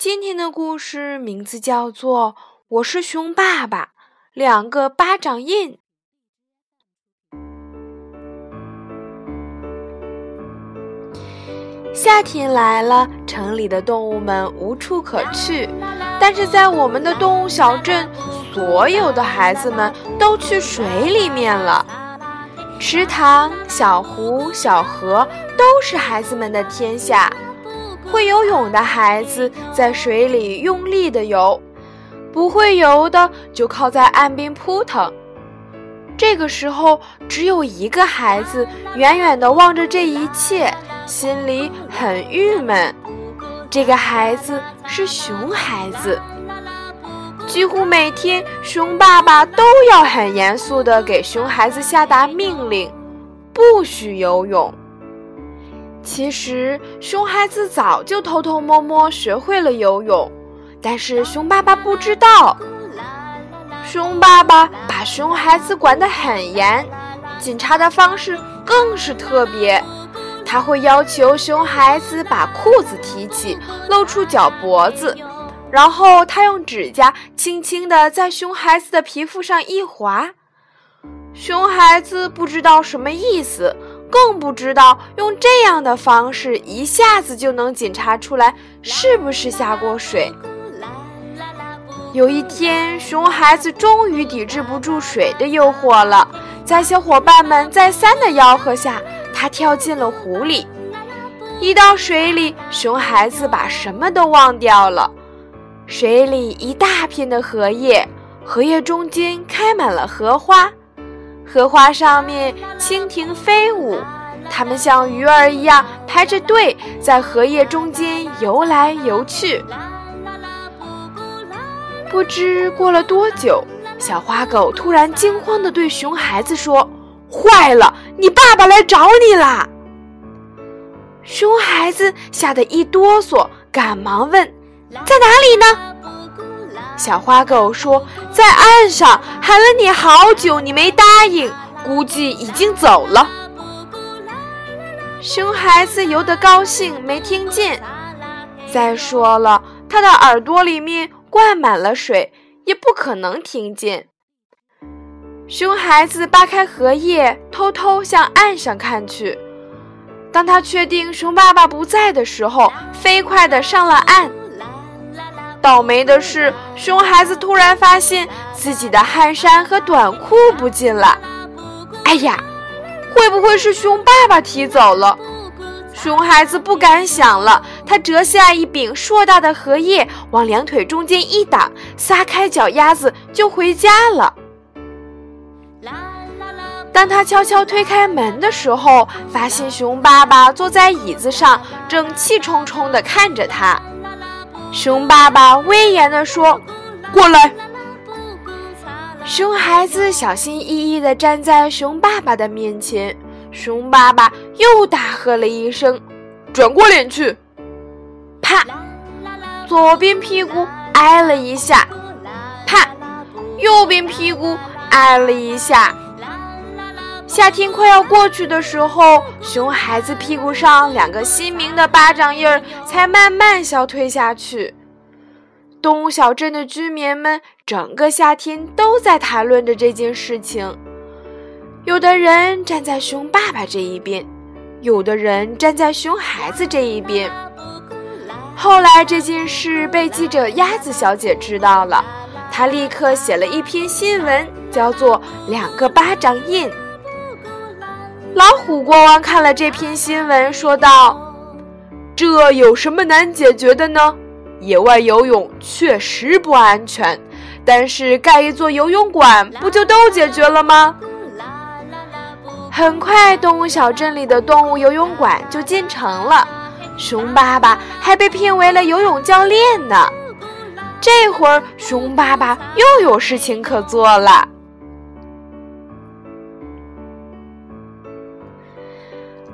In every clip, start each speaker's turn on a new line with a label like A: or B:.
A: 今天的故事名字叫做《我是熊爸爸》，两个巴掌印。夏天来了，城里的动物们无处可去，但是在我们的动物小镇，所有的孩子们都去水里面了。池塘、小湖、小河都是孩子们的天下。会游泳的孩子在水里用力的游，不会游的就靠在岸边扑腾。这个时候，只有一个孩子远远的望着这一切，心里很郁闷。这个孩子是熊孩子。几乎每天，熊爸爸都要很严肃地给熊孩子下达命令：不许游泳。其实，熊孩子早就偷偷摸摸学会了游泳，但是熊爸爸不知道。熊爸爸把熊孩子管得很严，检查的方式更是特别。他会要求熊孩子把裤子提起，露出脚脖子。然后他用指甲轻轻地在熊孩子的皮肤上一划，熊孩子不知道什么意思，更不知道用这样的方式一下子就能检查出来是不是下过水。有一天，熊孩子终于抵制不住水的诱惑了，在小伙伴们再三的吆喝下，他跳进了湖里。一到水里，熊孩子把什么都忘掉了。水里一大片的荷叶，荷叶中间开满了荷花，荷花上面蜻蜓飞舞，它们像鱼儿一样排着队在荷叶中间游来游去。不知过了多久，小花狗突然惊慌地对熊孩子说：“坏了，你爸爸来找你啦！”熊孩子吓得一哆嗦，赶忙问。在哪里呢？小花狗说：“在岸上，喊了你好久，你没答应，估计已经走了。”熊孩子游得高兴，没听见。再说了，他的耳朵里面灌满了水，也不可能听见。熊孩子扒开荷叶，偷偷向岸上看去。当他确定熊爸爸不在的时候，飞快地上了岸。倒霉的是，熊孩子突然发现自己的汗衫和短裤不见了。哎呀，会不会是熊爸爸提走了？熊孩子不敢想了，他折下一柄硕大的荷叶，往两腿中间一挡，撒开脚丫子就回家了。当他悄悄推开门的时候，发现熊爸爸坐在椅子上，正气冲冲地看着他。熊爸爸威严地说：“过来。”熊孩子小心翼翼地站在熊爸爸的面前。熊爸爸又大喝了一声：“转过脸去！”啪，左边屁股挨了一下，啪，右边屁股挨了一下。夏天快要过去的时候，熊孩子屁股上两个鲜明的巴掌印儿才慢慢消退下去。动物小镇的居民们整个夏天都在谈论着这件事情。有的人站在熊爸爸这一边，有的人站在熊孩子这一边。后来这件事被记者鸭子小姐知道了，她立刻写了一篇新闻，叫做《两个巴掌印》。老虎国王看了这篇新闻，说道：“这有什么难解决的呢？野外游泳确实不安全，但是盖一座游泳馆，不就都解决了吗？”很快，动物小镇里的动物游泳馆就建成了。熊爸爸还被聘为了游泳教练呢。这会儿，熊爸爸又有事情可做了。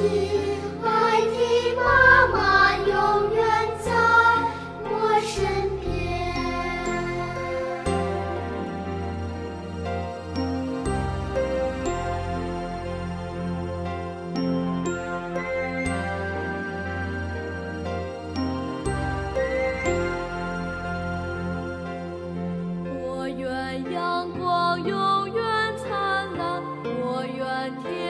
B: 亲爱的妈妈永远在我身边
A: 我愿
C: 阳光永远灿烂我愿天